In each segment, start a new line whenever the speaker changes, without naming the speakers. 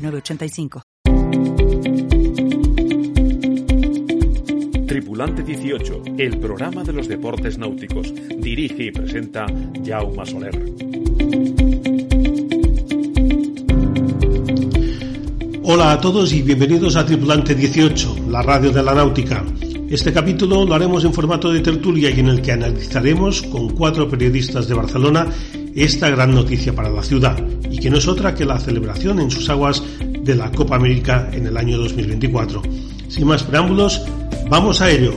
906985.
Tripulante 18, el programa de los deportes náuticos. Dirige y presenta Jaume Soler.
Hola a todos y bienvenidos a Tripulante 18, la radio de la náutica. Este capítulo lo haremos en formato de tertulia y en el que analizaremos con cuatro periodistas de Barcelona esta gran noticia para la ciudad y que no es otra que la celebración en sus aguas de la Copa América en el año 2024. Sin más preámbulos, vamos a ello.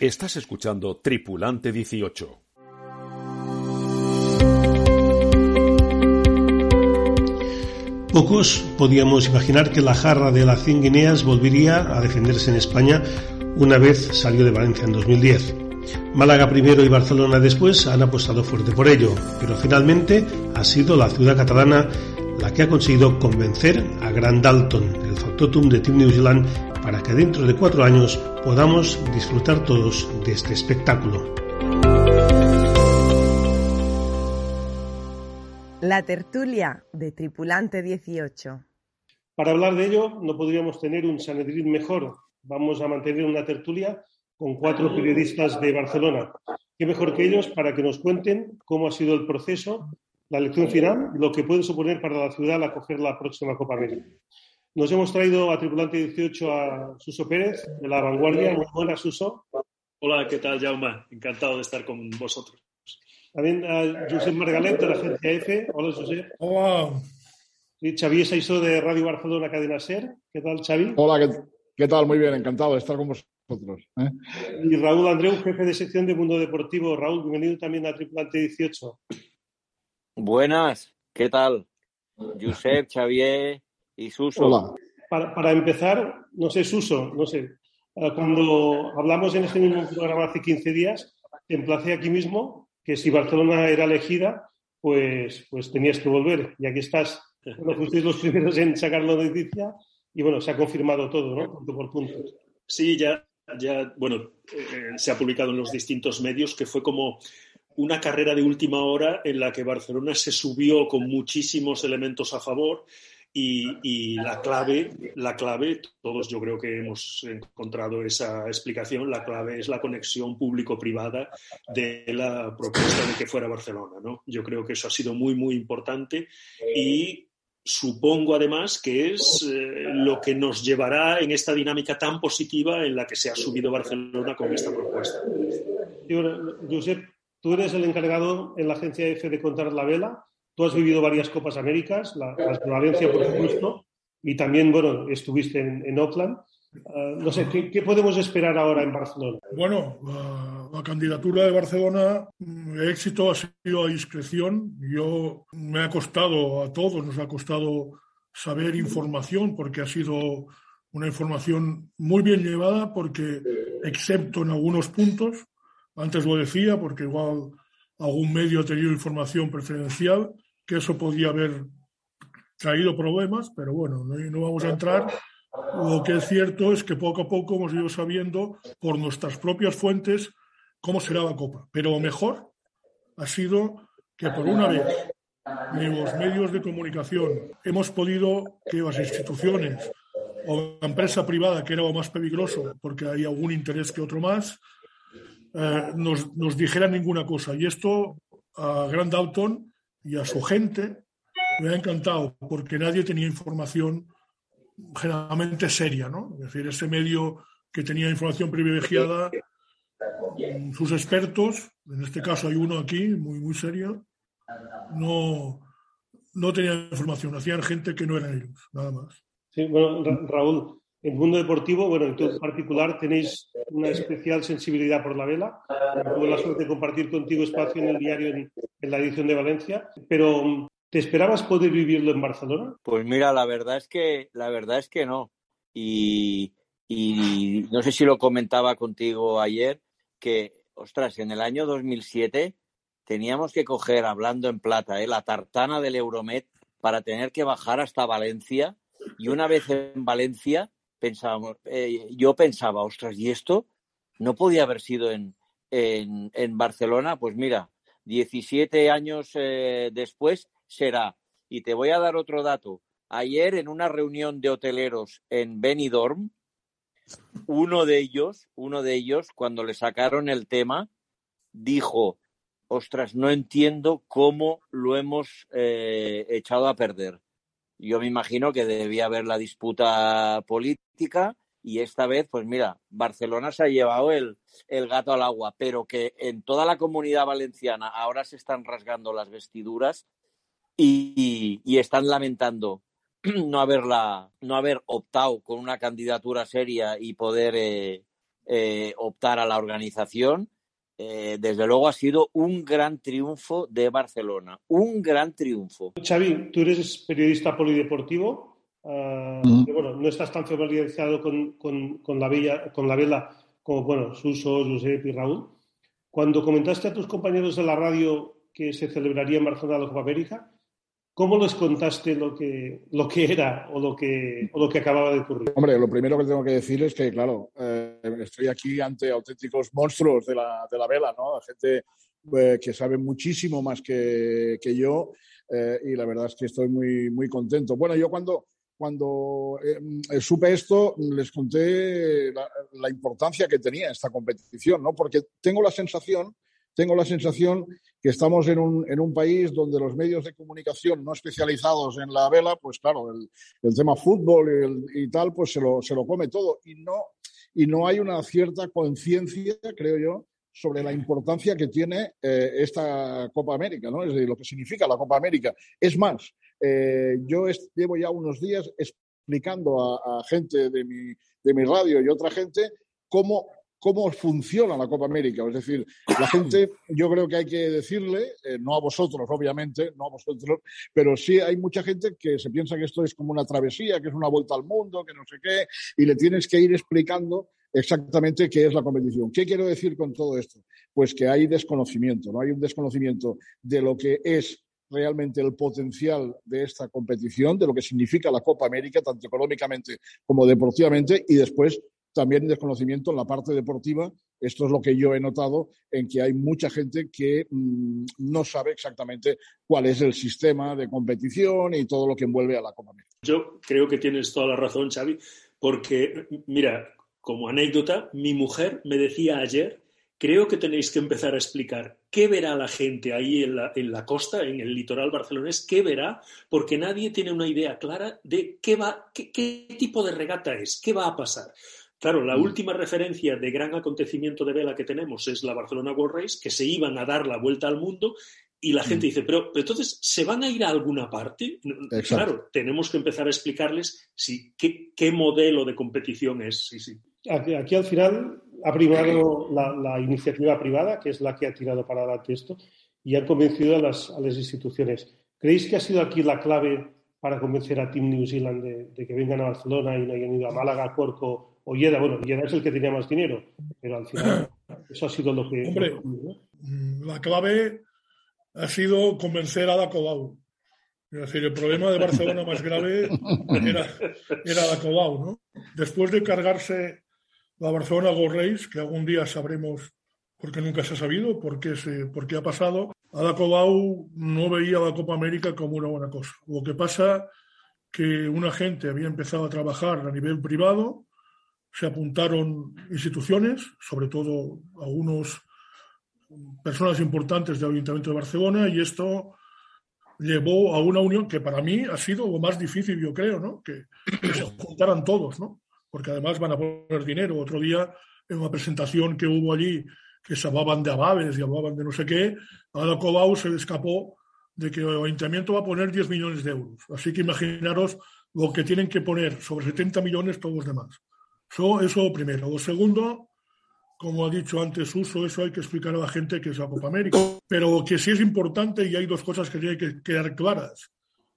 Estás escuchando Tripulante 18.
Pocos podíamos imaginar que la jarra de las 100 Guineas volvería a defenderse en España una vez salió de Valencia en 2010. Málaga primero y Barcelona después han apostado fuerte por ello, pero finalmente ha sido la ciudad catalana la que ha conseguido convencer a Grand Dalton, el factotum de Team New Zealand, para que dentro de cuatro años podamos disfrutar todos de este espectáculo.
La tertulia de Tripulante 18.
Para hablar de ello, no podríamos tener un Sanedrín mejor. Vamos a mantener una tertulia con cuatro periodistas de Barcelona. ¿Qué mejor que ellos para que nos cuenten cómo ha sido el proceso, la elección final, lo que puede suponer para la ciudad acoger la próxima Copa América? Nos hemos traído a Tripulante 18 a Suso Pérez, de La Vanguardia. Muy buenas, Suso.
Hola, ¿qué tal, Jaume? Encantado de estar con vosotros.
También a Josep Margalet, de la agencia EFE. Hola, Josep.
Hola.
Y Xavier Saizó, de Radio Barcelona Cadena Ser. ¿Qué tal, Xavi?
Hola, ¿qué, qué tal? Muy bien, encantado de estar con vosotros. ¿eh?
Y Raúl Andreu, jefe de sección de Mundo Deportivo. Raúl, bienvenido también a Tripulante 18.
Buenas, ¿qué tal? Josep, Xavier y Suso.
Hola.
Para, para empezar, no sé, Suso, no sé, eh, cuando hablamos en este mismo programa hace 15 días, te emplacé aquí mismo que si Barcelona era elegida, pues, pues tenías que volver. Y aquí estás. Bueno, fuisteis los primeros en sacar la noticia y bueno, se ha confirmado todo, ¿no? Punto por punto.
Sí, ya, ya bueno, eh, se ha publicado en los distintos medios que fue como una carrera de última hora en la que Barcelona se subió con muchísimos elementos a favor y, y, la clave, la clave, todos yo creo que hemos encontrado esa explicación, la clave es la conexión público-privada de la propuesta de que fuera Barcelona, ¿no? Yo creo que eso ha sido muy, muy importante y supongo además que es eh, lo que nos llevará en esta dinámica tan positiva en la que se ha subido Barcelona con esta propuesta.
Josep, tú eres el encargado en la agencia F de contar la vela. Tú has vivido varias Copas Américas, la, de Valencia, por supuesto, y también, bueno, estuviste en, en Oakland. Uh, no sé, ¿qué, ¿qué, podemos esperar ahora en Barcelona?
Bueno, la, candidatura de Barcelona, el éxito ha sido a discreción. Yo me ha costado, a todos nos ha costado saber información, porque ha sido una información muy bien llevada, porque, excepto en algunos puntos, antes lo decía, porque igual algún medio ha tenido información preferencial, que eso podía haber traído problemas, pero bueno, no, no vamos a entrar. Lo que es cierto es que poco a poco hemos ido sabiendo por nuestras propias fuentes cómo será la Copa. Pero mejor ha sido que por una vez en los medios de comunicación hemos podido que las instituciones o la empresa privada, que era lo más peligroso, porque hay algún interés que otro más, eh, nos, nos dijeran ninguna cosa. Y esto a Grand Dalton y a su gente me ha encantado, porque nadie tenía información generalmente seria, ¿no? Es decir, ese medio que tenía información privilegiada, sus expertos, en este caso hay uno aquí, muy, muy serio, no, no tenían información, hacían gente que no eran ellos, nada más.
Sí, bueno, Ra Raúl, el mundo deportivo, bueno, en tu particular tenéis una especial sensibilidad por la vela. Tuve la suerte de compartir contigo espacio en el diario en, la edición de Valencia, pero ¿te esperabas poder vivirlo en Barcelona?
Pues mira, la verdad es que la verdad es que no. Y, no sé si lo comentaba contigo ayer que, ostras, en el año 2007 teníamos que coger, hablando en plata, ¿eh? la tartana del Euromed para tener que bajar hasta Valencia. Y una vez en Valencia pensábamos, eh, yo pensaba, ostras, ¿y esto no podía haber sido en, en, en Barcelona? Pues mira, 17 años eh, después será. Y te voy a dar otro dato. Ayer en una reunión de hoteleros en Benidorm, uno de ellos, uno de ellos, cuando le sacaron el tema, dijo, ostras, no entiendo cómo lo hemos eh, echado a perder. Yo me imagino que debía haber la disputa política y esta vez, pues mira, Barcelona se ha llevado el, el gato al agua, pero que en toda la comunidad valenciana ahora se están rasgando las vestiduras y, y están lamentando no haberla, no haber optado con una candidatura seria y poder eh, eh, optar a la organización eh, desde luego ha sido un gran triunfo de Barcelona, un gran triunfo.
Xavi, tú eres periodista polideportivo, uh, mm. bueno, no estás tan familiarizado con, con, con, la bella, con la vela como, bueno, Suso, Josep y Raúl. Cuando comentaste a tus compañeros de la radio que se celebraría en Barcelona la Copa América, ¿Cómo les contaste lo que, lo que era o lo que, o lo que acababa de ocurrir?
Hombre, lo primero que tengo que decir es que, claro, eh, estoy aquí ante auténticos monstruos de la, de la vela, ¿no? Gente eh, que sabe muchísimo más que, que yo eh, y la verdad es que estoy muy, muy contento. Bueno, yo cuando, cuando supe esto les conté la, la, importancia que tenía esta competición, ¿no? Porque tengo la sensación, tengo la sensación que estamos en un, en un país donde los medios de comunicación no especializados en la vela, pues claro, el, el tema fútbol y, tal, pues se lo, se lo come todo. Y no, y no hay una cierta conciencia, creo yo, sobre la importancia que tiene eh, esta Copa América, ¿no? Es decir, lo que significa la Copa América. Es más, eh, yo llevo ya unos días explicando a, a gente de mi, de mi radio y otra gente cómo cómo funciona la Copa América. Es decir, la gente, yo creo que hay que decirle, eh, no a vosotros, obviamente, no a vosotros, pero sí hay mucha gente que se piensa que esto es como una travesía, que es una vuelta al mundo, que no sé qué, y le tienes que ir explicando exactamente qué es la competición. ¿Qué quiero decir con todo esto? Pues que hay desconocimiento, ¿no? Hay un desconocimiento de lo que es realmente el potencial de esta competición, de lo que significa la Copa América, tanto económicamente como deportivamente, y después también desconocimiento en la parte deportiva. Esto es lo que yo he notado en que hay mucha gente que mmm, no sabe exactamente cuál es el sistema de competición y todo lo que envuelve a la Copa.
Yo creo que tienes toda la razón, Xavi, porque, mira, como anécdota, mi mujer me decía ayer, creo que tenéis que empezar a explicar qué verá la gente ahí en la, en la costa, en el litoral barcelonés, qué verá, porque nadie tiene una idea clara de qué, va, qué, qué tipo de regata es, qué va a pasar. Claro, la mm. última referencia de gran acontecimiento de vela que tenemos es la Barcelona World Race, que se iban a dar la vuelta al mundo y la gente mm. dice, pero, pero, entonces, ¿se van a ir a alguna parte? Exacto. Claro, tenemos que empezar a explicarles si, qué, qué modelo de competición es. Sí, sí.
Aquí, aquí, al final ha primado la, la, iniciativa privada, que es la que ha tirado para adelante esto, y han convencido a las, a las instituciones. ¿Creéis que ha sido aquí la clave para convencer a Team New Zealand de, de que vengan a Barcelona y no hayan ido a Málaga, Corco Olleda, bueno, Olleda es el que tenía más dinero, pero al final eso ha sido lo que...
Hombre, la clave ha sido convencer a Ada Colau. Es decir, el problema de Barcelona más grave era, era Ada Colau, ¿no? Después de cargarse la Barcelona Go Race, que algún día sabremos, porque nunca se ha sabido, por qué, se, por qué ha pasado, Ada Colau no veía la Copa América como una buena cosa. Lo que pasa que una gente había empezado a trabajar a nivel privado, se apuntaron instituciones, sobre todo algunas personas importantes del Ayuntamiento de Barcelona, y esto llevó a una unión que para mí ha sido lo más difícil, yo creo, ¿no? que, se juntaran todos, ¿no? porque además van a poner dinero. Otro día, en una presentación que hubo allí, que se hablaban de avales y hablaban de no sé qué, a la Colau se le escapó de que el ayuntamiento va a poner 10 millones de euros. Así que imaginaros lo que tienen que poner sobre 70 millones todos los demás. Eso, eso primero. Lo segundo, como ha dicho antes Uso, eso hay que explicar a la gente que es la Copa América. Pero que sí es importante y hay dos cosas que tienen que quedar claras.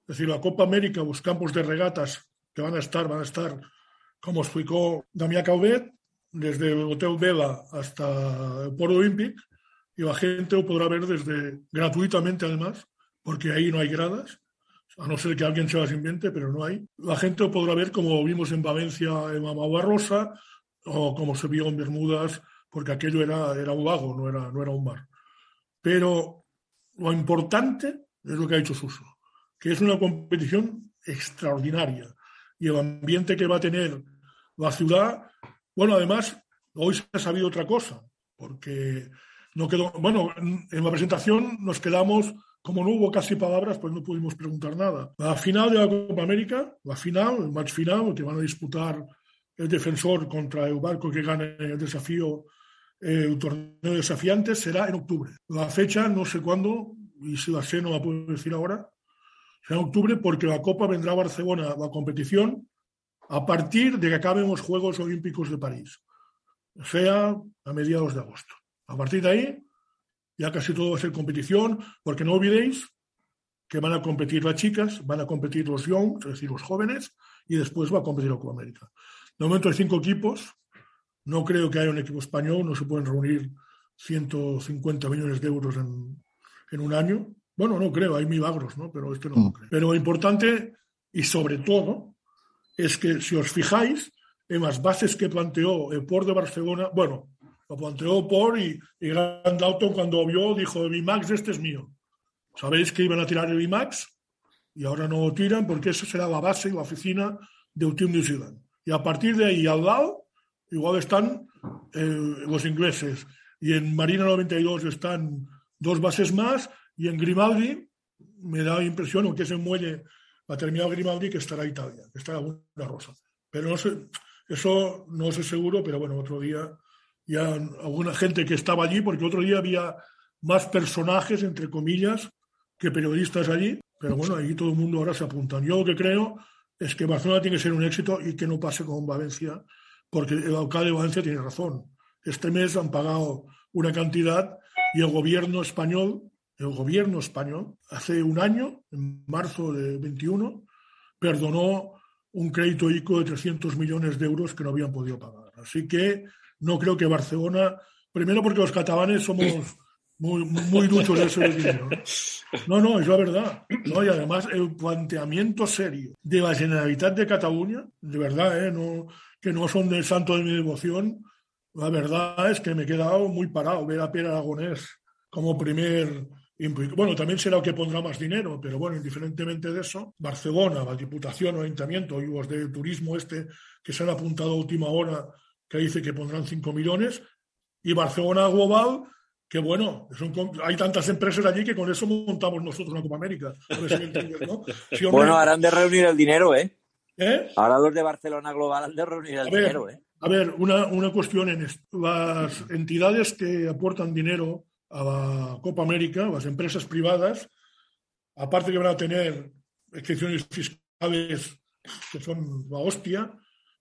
Es decir, la Copa América, los campos de regatas que van a estar, van a estar, como explicó Damián Caubet, desde el Hotel Vela hasta el Port Olímpic, y la gente lo podrá ver desde gratuitamente además, porque ahí no hay gradas, a no ser que alguien se las invente, pero no hay. La gente lo podrá ver como vimos en Valencia en Mamagua Rosa o como se vio en Bermudas, porque aquello era, era un lago, no era, no era un mar. Pero lo importante es lo que ha hecho Suso, que es una competición extraordinaria y el ambiente que va a tener la ciudad. Bueno, además, hoy se ha sabido otra cosa, porque no quedó, bueno, en la presentación nos quedamos, como no hubo casi palabras, pues no pudimos preguntar nada. La final de la Copa América, la final, el match final, que van a disputar el defensor contra el barco que gane el desafío, el torneo de desafiantes, será en octubre. La fecha no sé cuándo, y si la sé no la puedo decir ahora, será en octubre porque la Copa vendrá a Barcelona, la competición, a partir de que acaben los Juegos Olímpicos de París, sea, a mediados de agosto. A partir de ahí, ya casi todo va a ser competición, porque no olvidéis que van a competir las chicas, van a competir los young, es decir, los jóvenes, y después va a competir la Copa América. De momento hay cinco equipos, no creo que haya un equipo español, no se pueden reunir 150 millones de euros en, en un año. Bueno, no creo, hay milagros, ¿no? Pero esto no lo creo. Pero lo importante, y sobre todo, es que si os fijáis en las bases que planteó el Port de Barcelona, bueno, lo planteó por y, y Grand Dalton cuando vio dijo, el IMAX este es mío. Sabéis que iban a tirar el IMAX y ahora no lo tiran porque eso será la base y la oficina de Team New Zealand. Y a partir de ahí al lado, igual están eh, los ingleses. Y en Marina 92 están dos bases más y en Grimaldi me da impresión, aunque ese muelle va a terminar Grimaldi, que estará Italia, que estará una rosa. Pero no sé, eso no sé seguro, pero bueno, otro día ya alguna gente que estaba allí, porque otro día había más personajes, entre comillas, que periodistas allí, pero bueno, ahí todo el mundo ahora se apunta. Yo lo que creo es que Barcelona tiene que ser un éxito y que no pase con Valencia, porque el alcalde de Valencia tiene razón. Este mes han pagado una cantidad y el gobierno español, el gobierno español, hace un año, en marzo de 21, perdonó un crédito ICO de 300 millones de euros que no habían podido pagar. Así que no creo que Barcelona, primero porque los catalanes somos muy, muy duchos de ese. ¿no? no, es la verdad. ¿no? Y además el planteamiento serio de la Generalitat de Cataluña, de verdad, ¿eh? no, que no son del santo de mi devoción, la verdad es que me he quedado muy parado ver a Pere Aragonés como primer bueno, también será el que pondrá más dinero, pero bueno, indiferentemente de eso, Barcelona, la Diputación o Ayuntamiento y los de turismo este que se han apuntado a última hora que dice que pondrán 5 millones, y Barcelona Global, que bueno, hay tantas empresas allí que con eso montamos nosotros una Copa América.
¿no? bueno, harán de reunir el dinero, ¿eh? ¿eh? Ahora los de Barcelona Global han de reunir el dinero, ¿eh?
A ver, una, una cuestión en esto. Las entidades que aportan dinero a la Copa América, las empresas privadas, aparte que van a tener excepciones fiscales que son la hostia,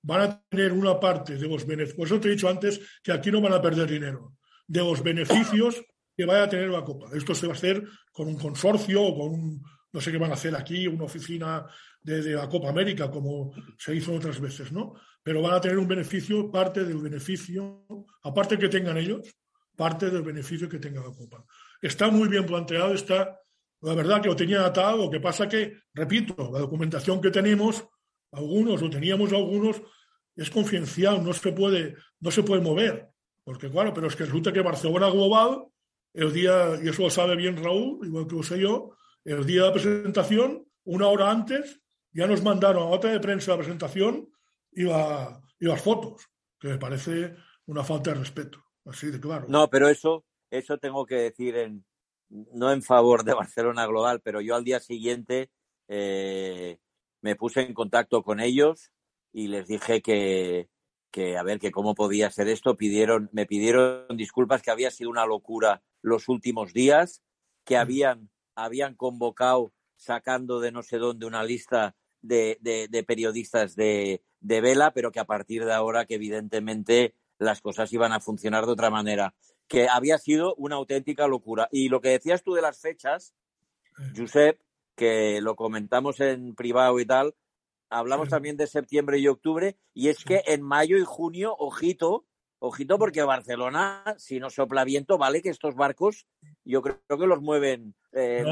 van a tener una parte de los beneficios. Por eso te he dicho antes que aquí no van a perder dinero, de los beneficios que vaya a tener la Copa. Esto se va a hacer con un consorcio o con un, no sé qué van a hacer aquí, una oficina de, la Copa América, como se hizo otras veces, ¿no? Pero van a tener un beneficio, parte del beneficio, aparte que tengan ellos, parte del beneficio que tenga la Copa. Está muy bien planteado, está, la verdad que lo tenía atado, lo que pasa que, repito, la documentación que tenemos algunos, o teníamos algunos, es confidencial, no se puede, no se puede mover. Porque claro, pero es que resulta que Barcelona Global, el día, y eso lo sabe bien Raúl, igual que lo sé yo, el día de la presentación, una hora antes, ya nos mandaron a otra de prensa la presentación y, y las fotos, que me parece una falta de respeto, así de claro.
No, pero eso, eso tengo que decir en, no en favor de Barcelona Global, pero yo al día siguiente eh, me puse en contacto con ellos y les dije que, que, a ver, que cómo podía ser esto. Pidieron, me pidieron disculpas que había sido una locura los últimos días, que habían, habían convocado sacando de no sé dónde una lista de, periodistas de, de, vela, pero que a partir de ahora que evidentemente las cosas iban a funcionar de otra manera, que había sido una auténtica locura. Y lo que decías tú de las fechas, Josep, que lo comentamos en privado y tal, hablamos también de septiembre y octubre, y es que en mayo y junio, ojito, ojito porque Barcelona, si no sopla viento, vale que estos barcos, yo creo que los mueven, eh,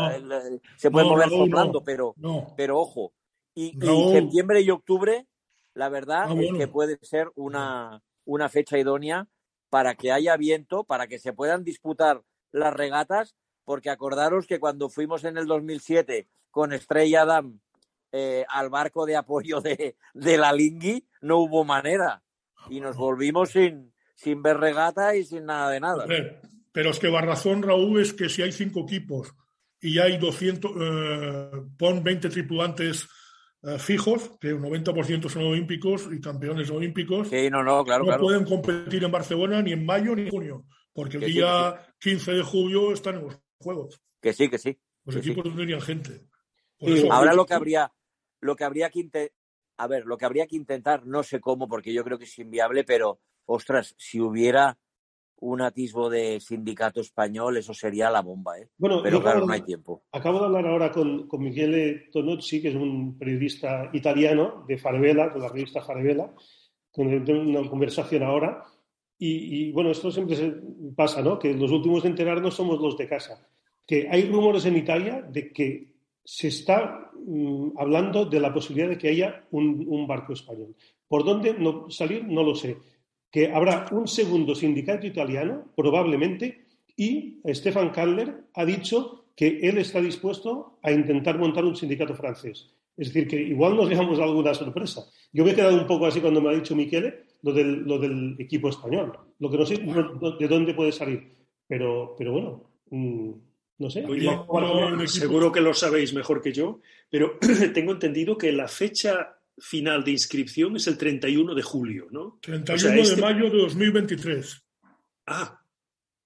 se pueden mover soplando, pero, pero ojo. Y, septiembre y octubre, la verdad ah, es que puede ser una, una fecha idónea para que haya viento, para que se puedan disputar las regatas, porque acordaros que cuando fuimos en el 2007 con Estrella Adam eh, al barco de apoyo de, la Lingui, no hubo manera. Y nos volvimos sin, sin ver regata y sin nada de nada.
Pero es que la razón, Raúl, es que si hay cinco equipos y hay 200, eh, pon 20 tripulantes eh, fijos, que un 90% son olímpicos y campeones olímpicos,
no, no, claro,
no pueden competir en Barcelona ni en mayo ni en junio, porque el día 15 de julio están en Juegos.
Que sí, que sí.
Los equipos no tenían gente.
Ahora lo que habría, lo que habría que a ver, lo que habría que intentar, no sé cómo, porque yo creo que es inviable, pero ostras, si hubiera un atisbo de sindicato español, eso sería la bomba, ¿eh?
Bueno,
pero claro, no hay tiempo.
Acabo de hablar ahora con, con Michele Tonozzi, que es un periodista italiano de Farvela, de la revista Farvela, con una conversación ahora. Y, bueno, esto siempre se pasa, ¿no? Que los últimos de enterarnos somos los de casa. Que hay rumores en Italia de que se está mm, hablando de la posibilidad de que haya un, barco español. ¿Por dónde no, salir? No lo sé. Que habrá un segundo sindicato italiano, probablemente, y Stefan Kaller ha dicho que él está dispuesto a intentar montar un sindicato francés. Es decir, que igual nos llevamos alguna sorpresa. Yo me he quedado un poco así cuando me ha dicho Michele lo del, lo del equipo español. Lo que no sé de dónde puede salir. Pero, pero bueno, mm, no sé.
seguro que lo sabéis mejor que yo, pero tengo entendido que la fecha final de inscripción es el 31 de julio, ¿no?
31 de este mayo de 2023.
Ah,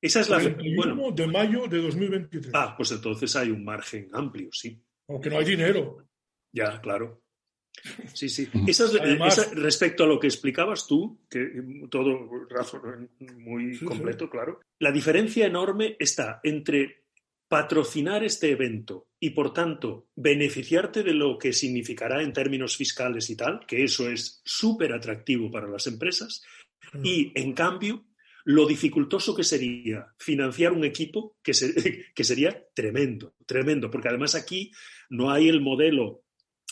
esa es la
31 de mayo de 2023.
Ah, pues entonces hay un margen amplio, sí.
Aunque no hay dinero.
Ya, claro. Sí, sí. respecto a lo que explicabas tú, que todo razón muy completo, claro. La diferencia enorme está entre patrocinar este evento y, por tanto, beneficiarte de lo que significará en términos fiscales y tal, que eso es súper atractivo para las empresas, mm. y, en cambio, lo dificultoso que sería financiar un equipo que, que sería tremendo, tremendo, porque además aquí no hay el modelo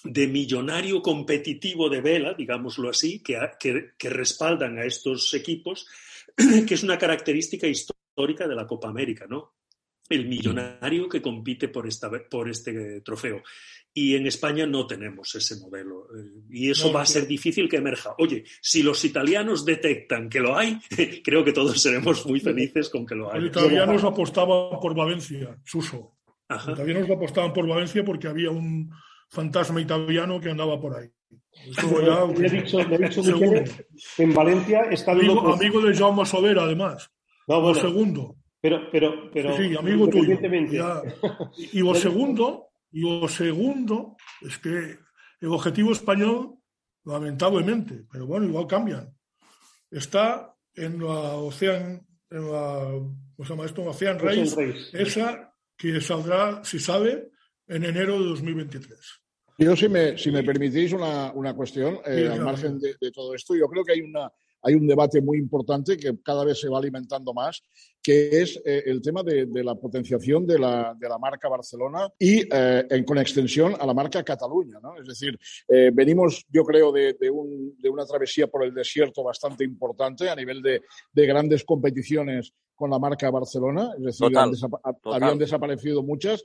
de millonario competitivo de vela, digámoslo así, que, que, que, respaldan a estos equipos, que es una característica histórica de la Copa América, ¿no? el millonario que compite por, esta, por este trofeo. Y en España no tenemos ese modelo. Eh, y eso va a ser difícil que emerja. Oye, si los italianos detectan que lo hay, creo que todos seremos muy felices con que lo haya.
Los italianos apostaban por Valencia, Suso. Los italianos apostaban por Valencia porque había un fantasma italiano que andaba por ahí.
le he dicho, le he dicho en Valencia está
amigo, amigo de Jaume Sobera, además. No, segundo.
Pero, pero, pero.
Sí, amigo tuyo. y lo segundo, y lo segundo es que el objetivo español, lamentablemente, pero bueno, igual cambian, está en la Ocean, en la, ¿cómo se llama esto? Ocean Race, esa que saldrá, si sabe, en enero de 2023.
Yo, si me, si me permitís una, una cuestión, eh, al margen de, de, todo esto, yo creo que hay una, hay un debate muy importante que cada vez se va alimentando más, que es eh, el tema de, la potenciación de la, de la, marca Barcelona y eh, en, con extensión a la marca Cataluña. ¿no? Es decir, eh, venimos, yo creo, de, de, un, de, una travesía por el desierto bastante importante a nivel de, grandes competiciones con la marca Barcelona, es decir, habían desaparecido muchas.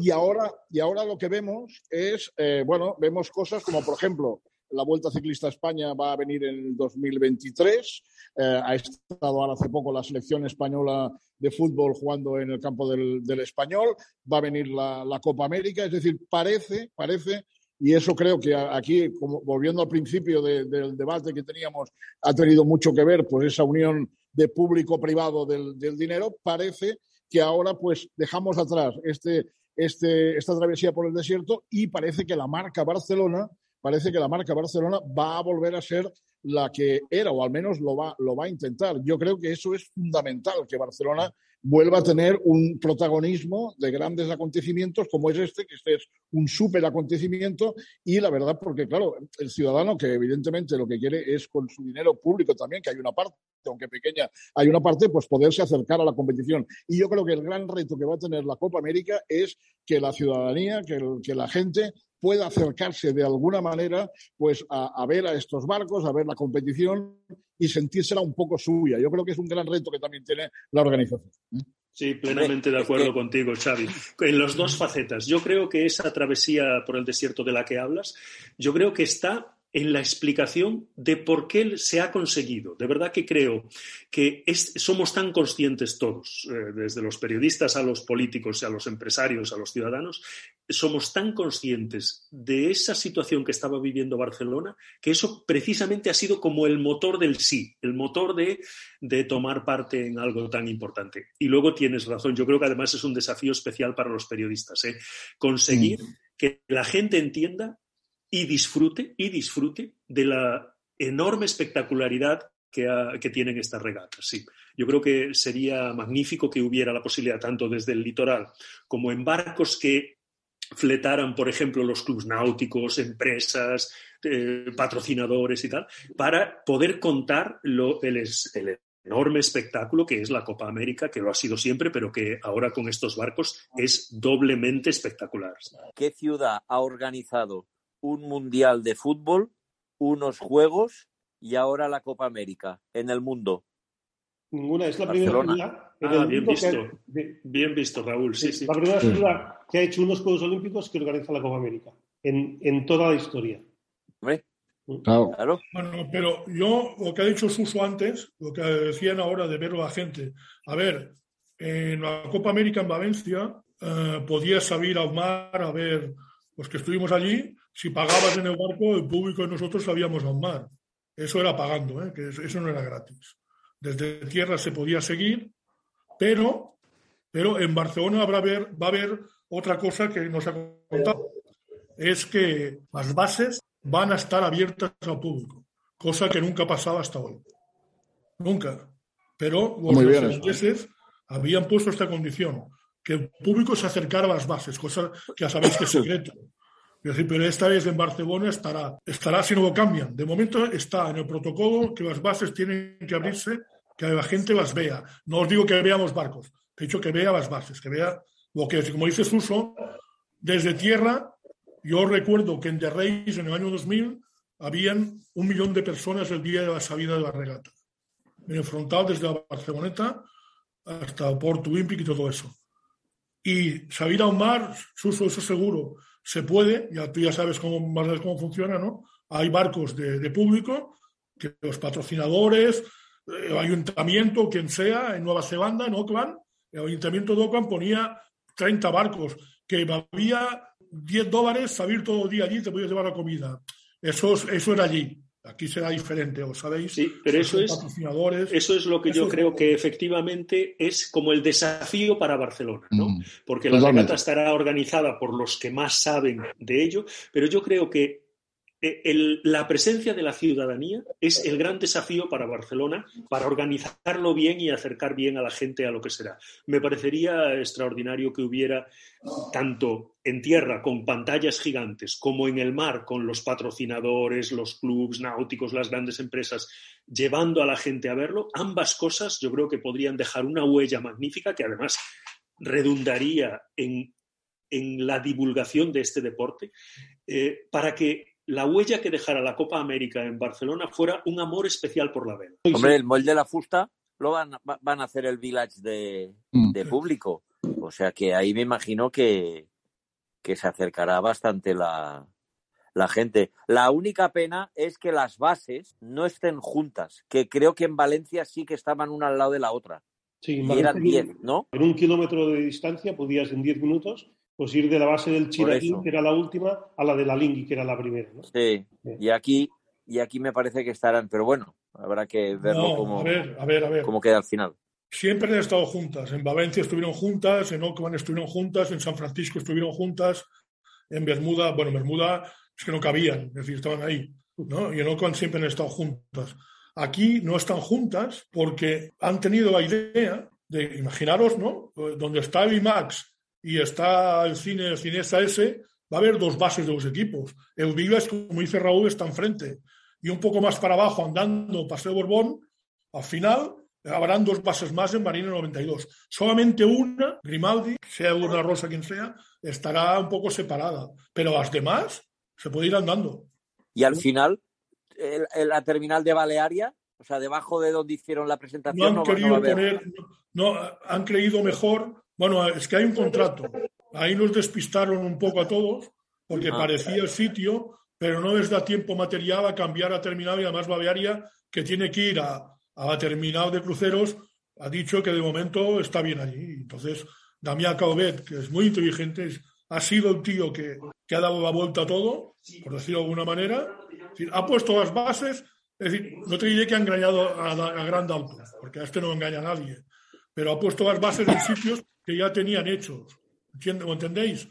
Y, ahora, y ahora lo que vemos es, bueno, vemos cosas como, por ejemplo, la Vuelta Ciclista a España va a venir en el 2023. Eh, ha estado ahora hace poco la selección española de fútbol jugando en el campo del, español. Va a venir la, Copa América. Es decir, parece, parece, y eso creo que aquí, como, volviendo al principio del debate que teníamos, ha tenido mucho que ver pues esa unión de público-privado del, del dinero. Parece que ahora pues dejamos atrás este, este, esta travesía por el desierto y parece que la marca Barcelona parece que la marca Barcelona va a volver a ser la que era, o al menos lo va, lo va a intentar. Yo creo que eso es fundamental, que Barcelona vuelva a tener un protagonismo de grandes acontecimientos como es este, que este es un súper acontecimiento y la verdad, porque claro, el ciudadano que evidentemente lo que quiere es con su dinero público también, que hay una parte, aunque pequeña, hay una parte, pues poderse acercar a la competición. Y yo creo que el gran reto que va a tener la Copa América es que la ciudadanía, que, que la gente pueda acercarse de alguna manera pues a, ver a estos barcos, a ver la competición y sentírsela un poco suya. Yo creo que es un gran reto que también tiene la organización. ¿eh?
Sí, plenamente de acuerdo contigo, Xavi. En las dos facetas. Yo creo que esa travesía por el desierto de la que hablas, yo creo que está en la explicación de por qué se ha conseguido. De verdad que creo que somos tan conscientes todos, eh, desde los periodistas a los políticos, a los empresarios, a los ciudadanos, somos tan conscientes de esa situación que estaba viviendo Barcelona, que eso precisamente ha sido como el motor del sí, el motor de, tomar parte en algo tan importante. Y luego tienes razón, yo creo que además es un desafío especial para los periodistas, ¿eh? conseguir mm. que la gente entienda y disfrute, y disfrute de la enorme espectacularidad que, tienen estas regatas. Sí, yo creo que sería magnífico que hubiera la posibilidad, tanto desde el litoral como en barcos que fletaran, por ejemplo, los clubes náuticos, empresas, eh, patrocinadores y tal, para poder contar lo, el, el enorme espectáculo que es la Copa América, que lo ha sido siempre, pero que ahora con estos barcos es doblemente espectacular.
¿Qué ciudad ha organizado un mundial de fútbol, unos juegos y ahora la Copa América en el mundo.
Ninguna, es la primera ciudad.
Ah, bien visto, bien visto, Raúl. Sí, sí.
La primera ciudad que ha hecho unos Juegos Olímpicos que organiza la Copa América en, en toda la historia.
Mm. Claro.
Bueno, pero yo, lo que ha dicho Suso antes, lo que decían ahora de ver a la gente. A ver, en la Copa América en Valencia eh, podías salir al mar a ver los que estuvimos allí si pagabas en el barco, el público y nosotros sabíamos al mar. Eso era pagando, ¿eh? que eso no era gratis. Desde tierra se podía seguir, pero, pero en Barcelona habrá ver, va a haber otra cosa que nos ha contado. Es que las bases van a estar abiertas al público, cosa que nunca pasaba hasta hoy. Nunca. Pero los franceses habían puesto esta condición, que el público se acercara a las bases, cosa que ya sabéis que es secreto pero esta vez en Barcelona estará, estará si no lo cambian. De momento está en el protocolo que las bases tienen que abrirse, que la gente las vea. No os digo que veamos barcos, he dicho que vea las bases, que vea lo que es. Como dice Suso, desde tierra, yo recuerdo que en The Reis, en el año 2000, habían un millón de personas el día de la salida de la regata. En el frontal, desde la Barceloneta hasta el Porto Olímpico y todo eso. Y salir a un mar, Suso, eso seguro se puede, ya tú ya sabes cómo, más cómo funciona, ¿no? Hay barcos de, público que los patrocinadores, el ayuntamiento, quien sea, en Nueva Zelanda, en Auckland, el ayuntamiento de Auckland ponía 30 barcos que valía 10 dólares salir todo el día allí y te podías llevar la comida. Eso, eso era allí. Aquí será diferente, ¿os sabéis?
Sí, pero eso es, eso es lo que yo creo que efectivamente es como el desafío para Barcelona, ¿no? Mm. Porque la regata estará organizada por los que más saben de ello, pero yo creo que eh, la presencia de la ciudadanía es el gran desafío para Barcelona para organizarlo bien y acercar bien a la gente a lo que será. Me parecería extraordinario que hubiera tanto en tierra con pantallas gigantes como en el mar con los patrocinadores, los clubes náuticos, las grandes empresas, llevando a la gente a verlo. Ambas cosas yo creo que podrían dejar una huella magnífica que además redundaría en, la divulgación de este deporte eh, para que la huella que dejara la Copa América en Barcelona fuera un amor especial por la vela.
Hombre, el molde de la fusta lo van, van a hacer el village de, mm. público. O sea que ahí me imagino que, que se acercará bastante la, la gente. La única pena es que las bases no estén juntas, que creo que en Valencia sí que estaban una al lado de la otra.
Sí, y eran 10, ¿no? En un kilómetro de distancia podías en 10 minutos pues ir de la base del Chiraquín, que era la última, a la de la Lingui, que era la primera. ¿no?
Sí, y aquí, y aquí me parece que estarán, pero bueno, habrá que verlo cómo, cómo queda al final.
Siempre han estado juntas. En Valencia estuvieron juntas, en Oakland estuvieron juntas, en San Francisco estuvieron juntas, en Bermuda, bueno, Bermuda es que no cabían, es decir, estaban ahí, ¿no? Y en Oakland siempre han estado juntas. Aquí no están juntas porque han tenido la idea de, imaginaros, ¿no? Donde está el IMAX y está el cine, el Cinesa ese, va a haber dos bases de los equipos. El Vivas, como dice Raúl, está enfrente. Y un poco más para abajo, andando Paseo Borbón, al final habrán dos bases más en Marina 92. Solamente una, Grimaldi, sea una rosa quien sea, estará un poco separada. Pero las demás se puede ir andando.
Y al final, la terminal de Balearia, o sea, debajo de donde hicieron la presentación.
No han querido poner, no, han creído mejor. Bueno, es que hay un contrato. Ahí nos despistaron un poco a todos, porque ah. parecía el sitio, pero no les da tiempo material a cambiar a terminal y además Balearia, que tiene que ir a, a la terminal de cruceros, ha dicho que de momento está bien allí. Entonces, Damián Caubet, que es muy inteligente, ha sido el tío que, que, ha dado la vuelta a todo, por decirlo de alguna manera. ha puesto las bases, es decir, no te diré que ha engañado a, a Gran porque a este no engaña a nadie, pero ha puesto las bases en sitios que ya tenían hechos. ¿Lo entendéis?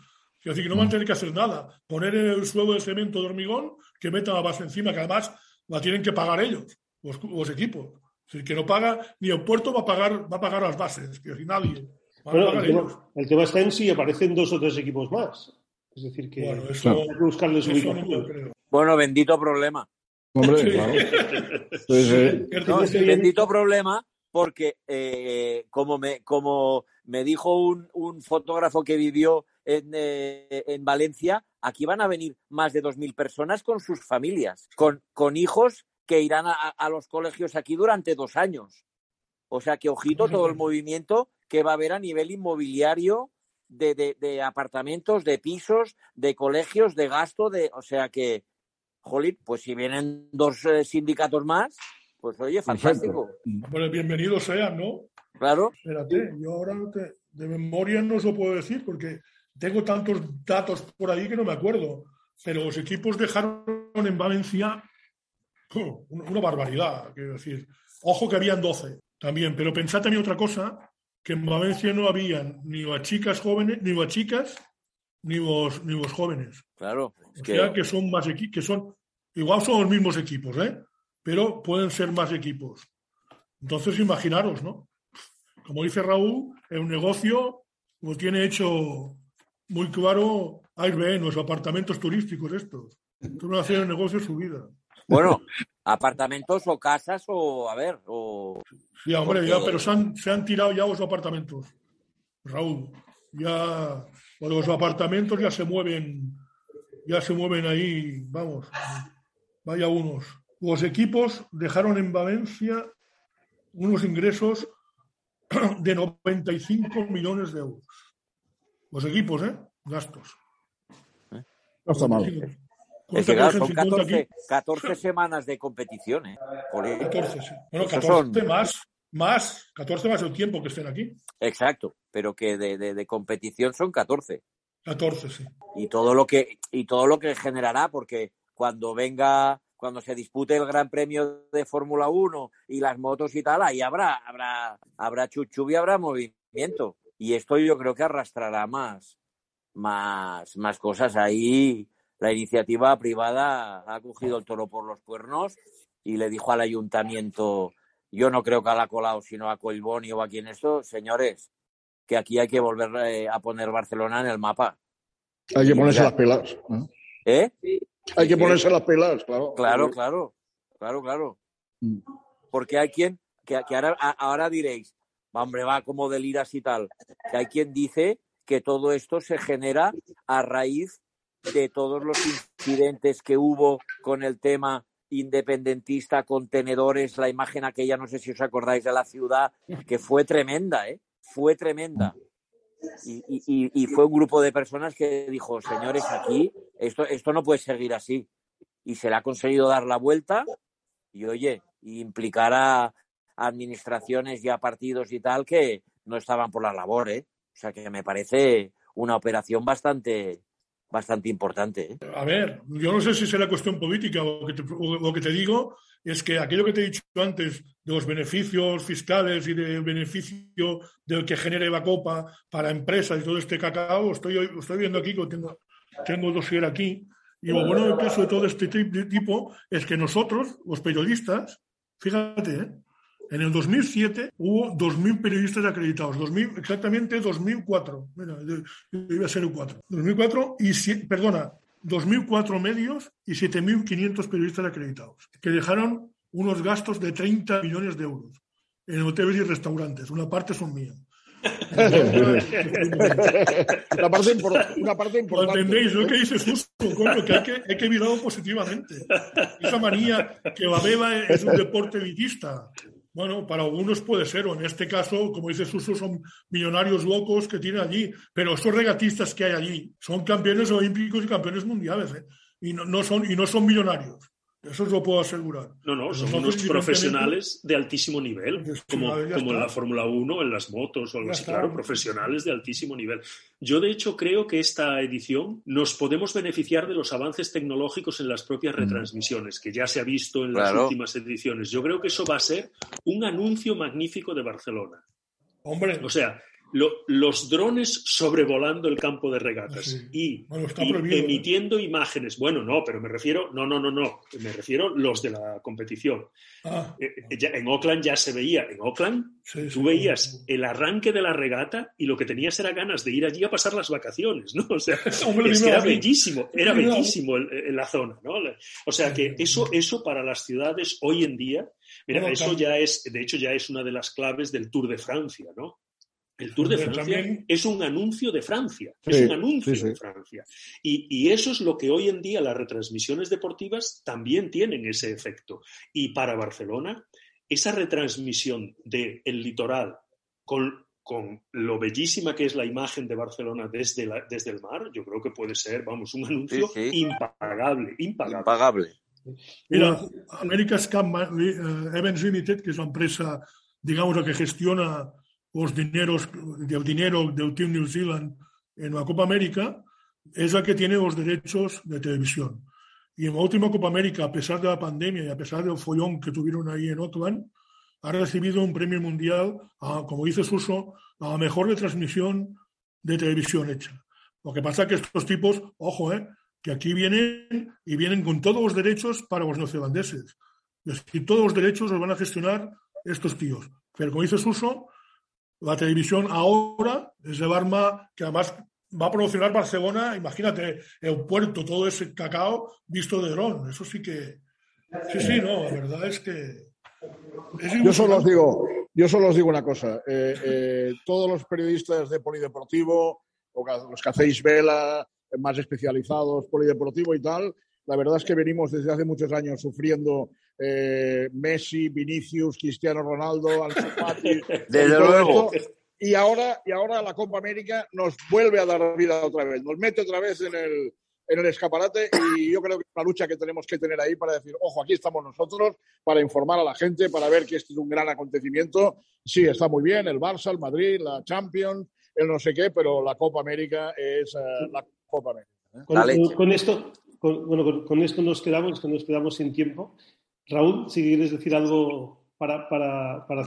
Es decir, que no van a tener que hacer nada. Poner el suelo de cemento de hormigón, que metan la base encima, que además la tienen que pagar ellos, los, equipos. Es decir, que no paga, ni el puerto va a pagar, va a pagar las bases, que nadie.
el, tema, está en si aparecen dos o tres equipos más. Es decir, que bueno, eso, hay que buscarles
ubicación. bueno, bendito problema.
Hombre, claro.
bendito problema porque eh, como, me, como me dijo un, un fotógrafo que vivió en, eh, en, Valencia, aquí van a venir más de 2.000 personas con sus familias, con, con hijos que irán a, a, los colegios aquí durante dos años. O sea que, ojito, todo el movimiento que va a haber a nivel inmobiliario de, de, de apartamentos, de pisos, de colegios, de gasto, de, o sea que, jolín, pues si vienen dos eh, sindicatos más, pues oye, fantástico.
Pues bienvenidos sean, ¿no?
Claro.
Espérate, yo ahora de memoria no os lo puedo decir porque tengo tantos datos por ahí que no me acuerdo. Pero los equipos dejaron en Valencia una barbaridad. Quiero decir, ojo que habían 12 también, pero pensad también otra cosa, que en Valencia no habían ni a chicas jóvenes, ni a chicas, ni los, ni los jóvenes.
Claro.
O sea que son más equipos, que son, igual son los mismos equipos, ¿eh? Pero pueden ser más equipos. Entonces, imaginaros, ¿no? como dice Raúl, es un negocio lo tiene hecho muy claro Airbnb, los apartamentos turísticos estos. Tú no hacer el negocio su vida.
Bueno, apartamentos o casas o, a ver, o...
Sí, hombre, ya, pero se han, se han, tirado ya los apartamentos. Raúl, ya los apartamentos ya se mueven, ya se mueven ahí, vamos, vaya unos. Los equipos dejaron en Valencia unos ingresos de 95 millones de euros. Los equipos, ¿eh? Gastos.
No está mal.
Es que claro, son 14, 14, semanas de competición, ¿eh?
14, sí. Bueno, 14 son... más, más, 14 más el tiempo que estén aquí.
Exacto, pero que de, de, de, competición son 14.
14, sí.
Y todo lo que, y todo lo que generará, porque cuando venga cuando se dispute el Gran Premio de Fórmula 1 y las motos y tal, ahí habrá, habrá, habrá chuchu y habrá movimiento. Y esto yo creo que arrastrará más, más, más cosas. Ahí la iniciativa privada ha cogido el toro por los cuernos y le dijo al ayuntamiento, yo no creo que a la Colau, sino a Colboni o a quien esto, señores, que aquí hay que volver eh, a poner Barcelona en el mapa.
Hay que ponerse las pelas.
¿Eh?
Hay que ponerse las pelas, claro.
Claro, claro, claro, claro. Mm. Porque hay quien, que, que ahora, ahora, diréis, hombre, va como deliras y tal, que hay quien dice que todo esto se genera a raíz de todos los incidentes que hubo con el tema independentista, contenedores, la imagen aquella, no sé si os acordáis de la ciudad, que fue tremenda, ¿eh? Fue tremenda. Y, y, fue un grupo de personas que dijo, señores, aquí esto, esto no puede seguir así. Y se le ha conseguido dar la vuelta y, oye, implicar a administraciones y a partidos y tal que no estaban por la labor, ¿eh? O sea que me parece una operación bastante, bastante importante. ¿eh?
A ver, yo no sé si será cuestión política o que, te, o que te digo es que aquello que te he dicho antes de los beneficios fiscales y del beneficio del que genere la copa para empresas y todo este cacao, estoy, estoy viendo aquí, tengo, tengo el dossier aquí, Y lo bueno del caso de todo este tipo es que nosotros, los periodistas, fíjate, ¿eh? En el 2007 hubo 2.000 periodistas acreditados, 2000, exactamente 2004, mira, iba a ser el 4, 2004 y, perdona, 2.004 medios y 7.500 periodistas acreditados, que dejaron unos gastos de 30 millones de euros en hoteles y restaurantes. Una parte son mías.
una, parte una parte importante.
¿Lo entendéis? Lo que dices justo, coño, que hay que, hay que mirarlo positivamente. Esa manía que la beba es un deporte elitista. Bueno, para algunos puede ser, o en este caso, como dice Suso, son millonarios locos que tienen allí, pero estos regatistas que hay allí son campeones olímpicos y campeones mundiales, ¿eh? y, no, no, son, y no son millonarios. Eso os lo puedo asegurar.
No, no, son unos profesionales de altísimo nivel, como, como en la Fórmula 1, en las motos o algo así, claro, profesionales de altísimo nivel. Yo, de hecho, creo que esta edición nos podemos beneficiar de los avances tecnológicos en las propias mm. retransmisiones, que ya se ha visto en las últimas ediciones. Yo creo que eso va a ser un anuncio magnífico de Barcelona.
Hombre.
O sea, los drones sobrevolando el campo de regatas y, ¿eh? emitiendo imágenes. Bueno, no, pero me refiero, no, no, no, no, me refiero los de la competición. Ah. Eh, eh, en Oakland ya se veía, en Oakland tú veías el arranque de la regata y lo que tenías era ganas de ir allí a pasar las vacaciones, ¿no? O sea, es que era bellísimo, era bellísimo la zona, ¿no? O sea que eso, eso para las ciudades hoy en día, mira, eso ya es, de hecho ya es una de las claves del Tour de Francia, ¿no? El Tour de Francia es un anuncio de Francia, es un anuncio de Francia. Y, eso es lo que hoy en día las retransmisiones deportivas también tienen ese efecto. Y para Barcelona, esa retransmisión del litoral con, lo bellísima que es la imagen de Barcelona desde, desde el mar, yo creo que puede ser, vamos, un anuncio impagable, impagable.
Impagable.
Mira, America's eh, Events Limited, que es la empresa, digamos, la que gestiona los dineros, del dinero del Team New Zealand en la Copa América, es la que tiene los derechos de televisión. Y en la última Copa América, a pesar de la pandemia y a pesar del follón que tuvieron ahí en Auckland, ha recibido un premio mundial, como dice Suso, a la mejor retransmisión de televisión hecha. Lo que pasa es que estos tipos, ojo, eh, que aquí vienen y vienen con todos los derechos para los neozelandeses. Es decir, todos los derechos los van a gestionar estos tíos. Pero como dice Suso, la televisión ahora es el arma que además va a promocionar Barcelona, imagínate, el puerto, todo ese cacao visto de dron. Eso sí que. Sí, sí, no, la verdad es que.
yo solo os digo, yo solo os digo una cosa. Eh, eh, todos los periodistas de polideportivo, o los que hacéis vela, más especializados, polideportivo y tal, la verdad es que venimos desde hace muchos años sufriendo eh, Messi, Vinicius, Cristiano Ronaldo, Ansu
Desde luego.
Y ahora, y ahora la Copa América nos vuelve a dar vida otra vez, nos mete otra vez en el, en el escaparate y yo creo que es una lucha que tenemos que tener ahí para decir, ojo, aquí estamos nosotros, para informar a la gente, para ver que este es un gran acontecimiento. Sí, está muy bien, el Barça, el Madrid, la Champions, el no sé qué, pero la Copa América es eh, la Copa América.
¿eh? Con, esto, bueno, con, esto nos quedamos, nos quedamos sin tiempo. Raúl, si quieres decir algo para,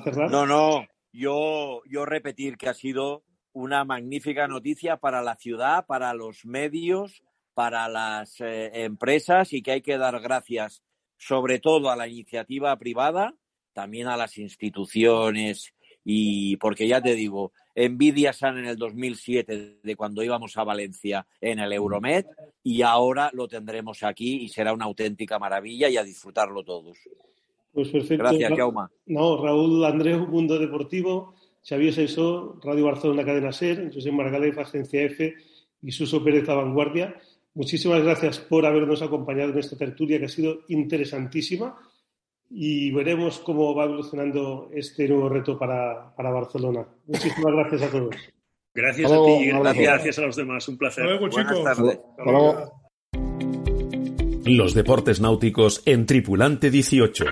cerrar.
No, no, yo, yo repetir que ha sido una magnífica noticia para la ciudad, para los medios, para las eh, empresas y que hay que dar gracias sobre todo a la iniciativa privada, también a las instituciones y porque ya te digo, envidia San en el 2007 de cuando íbamos a Valencia en el Euromed y ahora lo tendremos aquí y será una auténtica maravilla y a disfrutarlo todos.
Pues perfecto.
Gracias, Jauma.
No, Raúl Andreu, Mundo Deportivo, Xavier Sensó, Radio Barcelona Cadena Ser, José Margalef, Agencia F y Suso Pérez a Vanguardia. Muchísimas gracias por habernos acompañado en esta tertulia que ha sido interesantísima y veremos cómo va evolucionando este nuevo reto para, Barcelona. Muchísimas gracias a todos.
Gracias a ti y gracias, a los demás. Un placer.
Buenas
tardes.
Los deportes náuticos en Tripulante 18.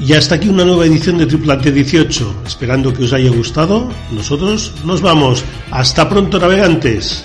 Y hasta aquí una nueva edición de Tripulante 18. Esperando que os haya gustado, nosotros nos vamos. Hasta pronto, navegantes.